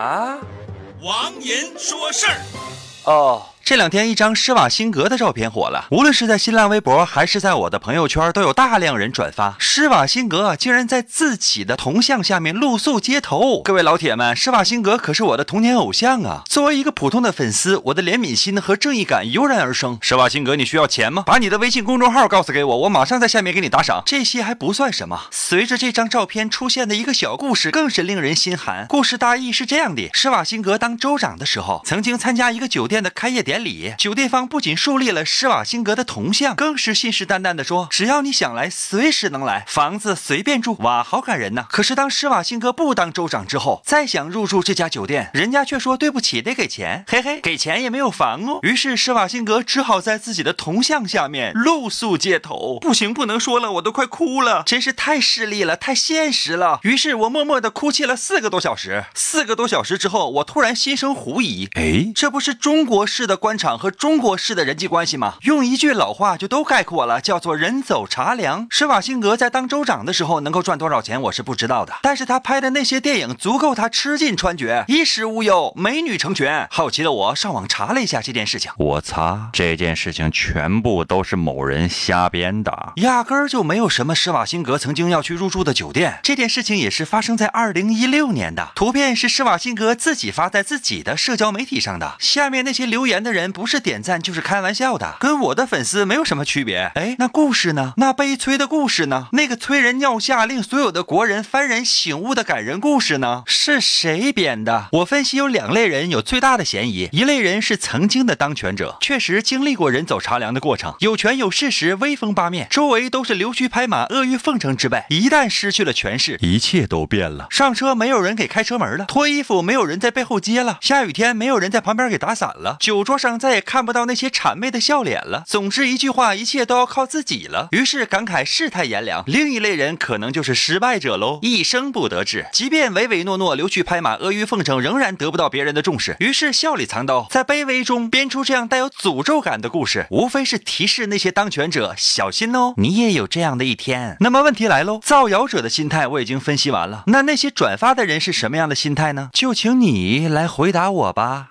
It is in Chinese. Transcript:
啊，王银说事儿。哦。这两天，一张施瓦辛格的照片火了，无论是在新浪微博还是在我的朋友圈，都有大量人转发。施瓦辛格竟然在自己的铜像下面露宿街头。各位老铁们，施瓦辛格可是我的童年偶像啊！作为一个普通的粉丝，我的怜悯心和正义感油然而生。施瓦辛格，你需要钱吗？把你的微信公众号告诉给我，我马上在下面给你打赏。这些还不算什么，随着这张照片出现的一个小故事，更是令人心寒。故事大意是这样的：施瓦辛格当州长的时候，曾经参加一个酒店的开业典礼。里，酒店方不仅树立了施瓦辛格的铜像，更是信誓旦旦地说，只要你想来，随时能来，房子随便住。哇，好感人呐！可是当施瓦辛格不当州长之后，再想入住这家酒店，人家却说对不起，得给钱。嘿嘿，给钱也没有房哦。于是施瓦辛格只好在自己的铜像下面露宿街头。不行，不能说了，我都快哭了，真是太势利了，太现实了。于是我默默地哭泣了四个多小时。四个多小时之后，我突然心生狐疑，哎，这不是中国式的关。官场和中国式的人际关系吗？用一句老话就都概括了，叫做人走茶凉。施瓦辛格在当州长的时候能够赚多少钱，我是不知道的。但是他拍的那些电影足够他吃尽穿绝，衣食无忧，美女成群。好奇的我上网查了一下这件事情，我擦，这件事情全部都是某人瞎编的，压根儿就没有什么施瓦辛格曾经要去入住的酒店。这件事情也是发生在二零一六年的，图片是施瓦辛格自己发在自己的社交媒体上的。下面那些留言的人。人不是点赞就是开玩笑的，跟我的粉丝没有什么区别。哎，那故事呢？那悲催的故事呢？那个催人尿下、令所有的国人幡然醒悟的感人故事呢？是谁编的？我分析有两类人有最大的嫌疑，一类人是曾经的当权者，确实经历过人走茶凉的过程，有权有势时威风八面，周围都是溜须拍马、阿谀奉承之辈。一旦失去了权势，一切都变了。上车没有人给开车门了，脱衣服没有人在背后接了，下雨天没有人在旁边给打伞了，酒桌上。再也看不到那些谄媚的笑脸了。总之一句话，一切都要靠自己了。于是感慨世态炎凉。另一类人可能就是失败者喽，一生不得志，即便唯唯诺诺、溜须拍马、阿谀奉承，仍然得不到别人的重视。于是笑里藏刀，在卑微中编出这样带有诅咒感的故事，无非是提示那些当权者小心哦，你也有这样的一天。那么问题来喽，造谣者的心态我已经分析完了，那那些转发的人是什么样的心态呢？就请你来回答我吧。